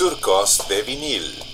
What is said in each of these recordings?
Surcos de vinil.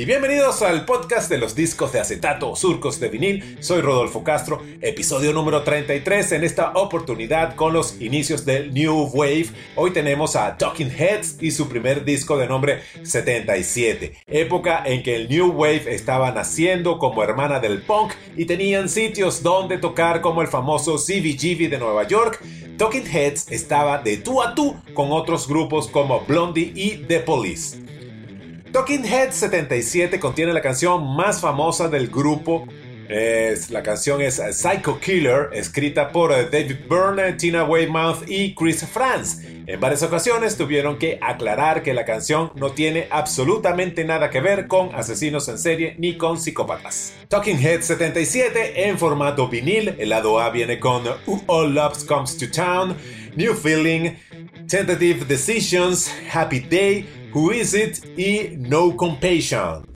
Y bienvenidos al podcast de los discos de acetato surcos de vinil. Soy Rodolfo Castro, episodio número 33 en esta oportunidad con los inicios del New Wave. Hoy tenemos a Talking Heads y su primer disco de nombre 77, época en que el New Wave estaba naciendo como hermana del punk y tenían sitios donde tocar como el famoso CBGB de Nueva York. Talking Heads estaba de tú a tú con otros grupos como Blondie y The Police. Talking Head 77 contiene la canción más famosa del grupo. la canción es Psycho Killer, escrita por eh, David Byrne, Tina Weymouth y Chris Franz. En varias ocasiones tuvieron que aclarar que la canción no tiene absolutamente nada que ver con asesinos en serie ni con psicópatas. Talking Head 77 en formato vinil, el lado A viene con All Loves Comes to Town, New Feeling, Tentative Decisions, Happy Day, Who Is It E No Compassion.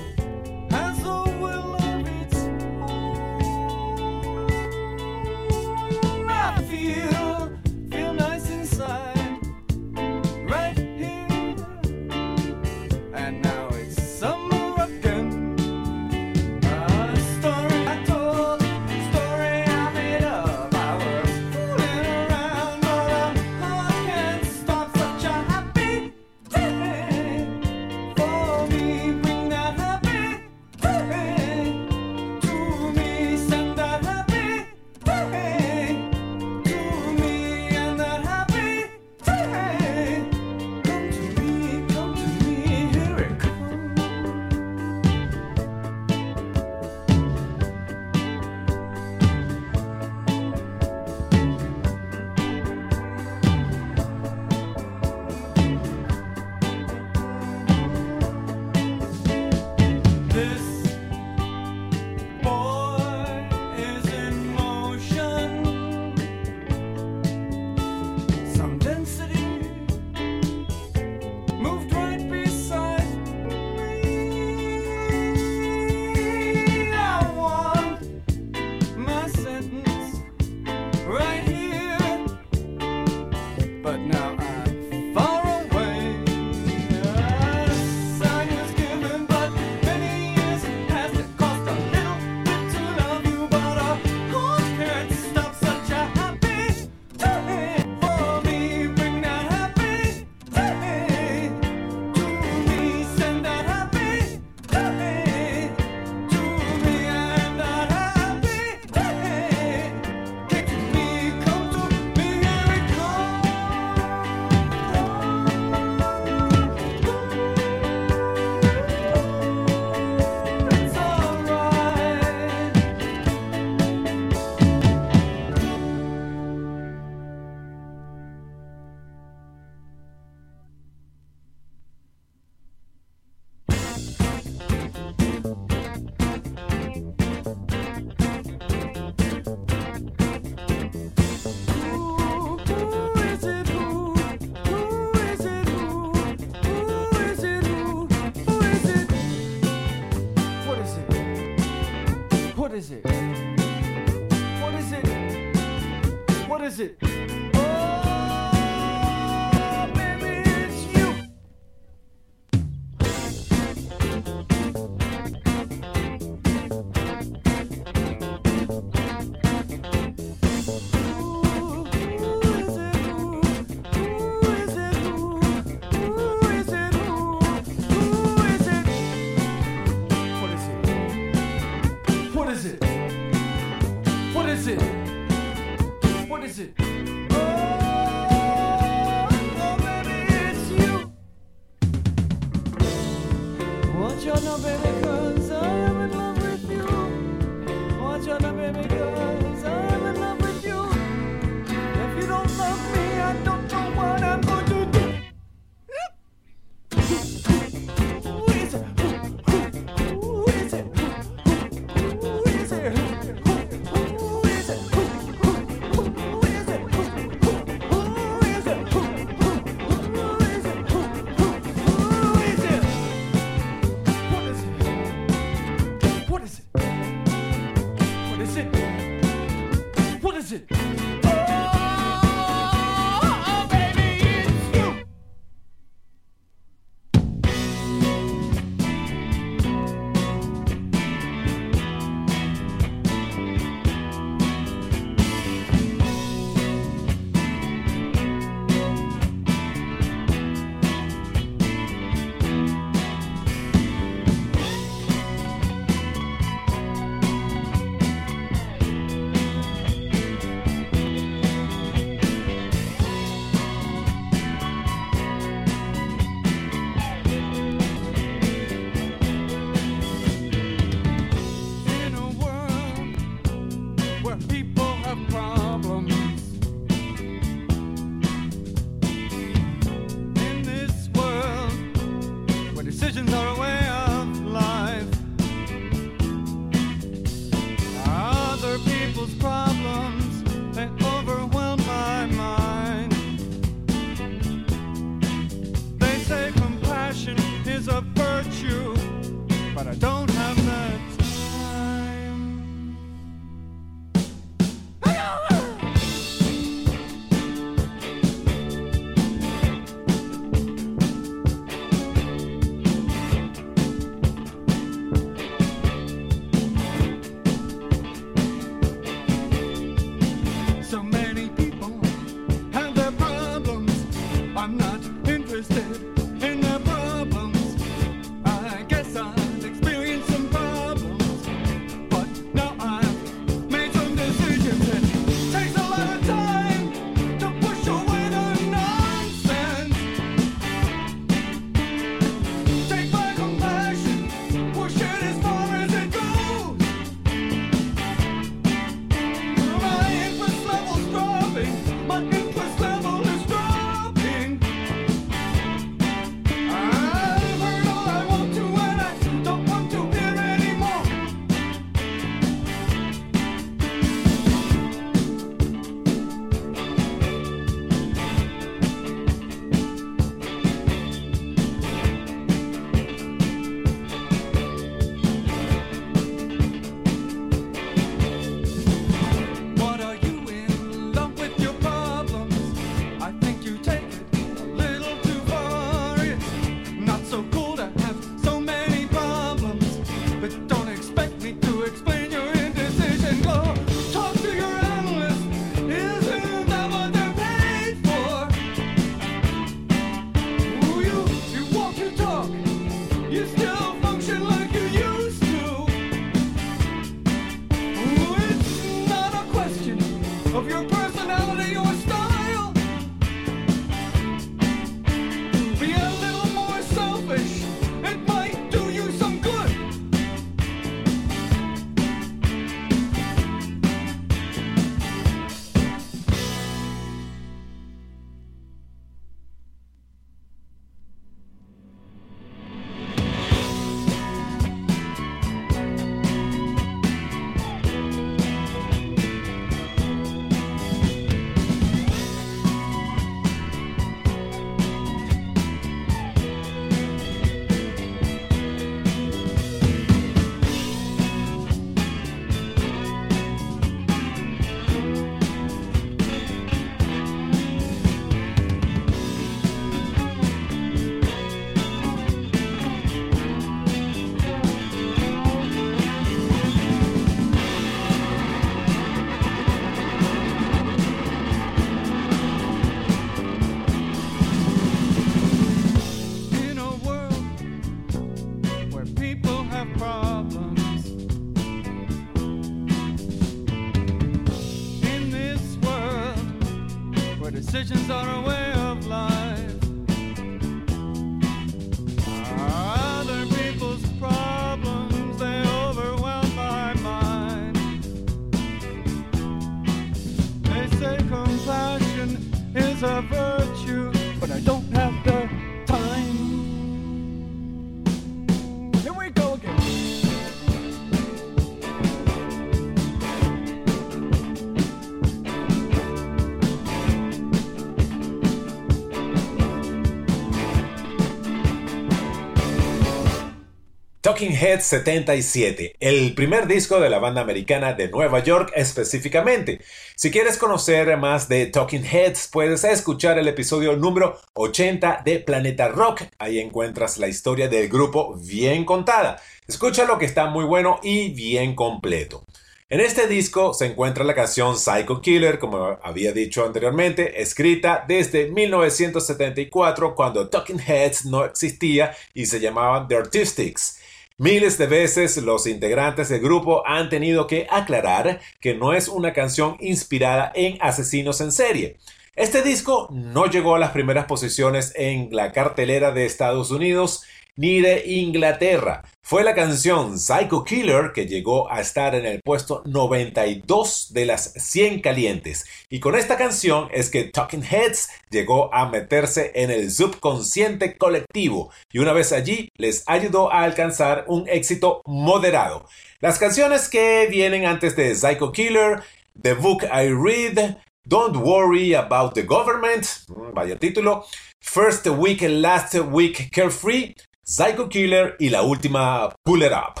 Talking Heads 77, el primer disco de la banda americana de Nueva York específicamente. Si quieres conocer más de Talking Heads, puedes escuchar el episodio número 80 de Planeta Rock. Ahí encuentras la historia del grupo bien contada. Escucha lo que está muy bueno y bien completo. En este disco se encuentra la canción Psycho Killer, como había dicho anteriormente, escrita desde 1974 cuando Talking Heads no existía y se llamaban The Artistics. Miles de veces los integrantes del grupo han tenido que aclarar que no es una canción inspirada en asesinos en serie. Este disco no llegó a las primeras posiciones en la cartelera de Estados Unidos ni de Inglaterra. Fue la canción Psycho Killer que llegó a estar en el puesto 92 de las 100 calientes. Y con esta canción es que Talking Heads llegó a meterse en el subconsciente colectivo y una vez allí les ayudó a alcanzar un éxito moderado. Las canciones que vienen antes de Psycho Killer, The Book I Read, Don't Worry About the Government, mm, vaya título, First Week Last Week Carefree, Psycho Killer y la última Pull It Up.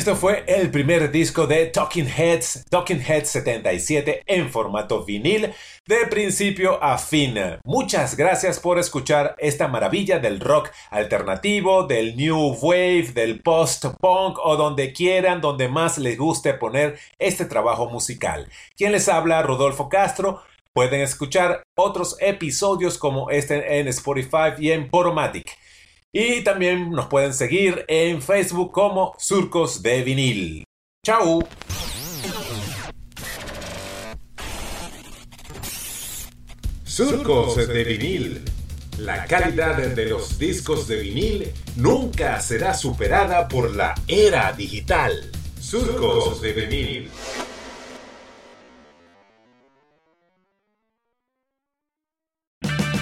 Esto fue el primer disco de Talking Heads, Talking Heads 77 en formato vinil, de principio a fin. Muchas gracias por escuchar esta maravilla del rock alternativo, del new wave, del post-punk o donde quieran, donde más les guste poner este trabajo musical. Quien les habla, Rodolfo Castro. Pueden escuchar otros episodios como este en Spotify y en Poromatic. Y también nos pueden seguir en Facebook como Surcos de Vinil. ¡Chao! Surcos de Vinil. La calidad de los discos de vinil nunca será superada por la era digital. Surcos de Vinil.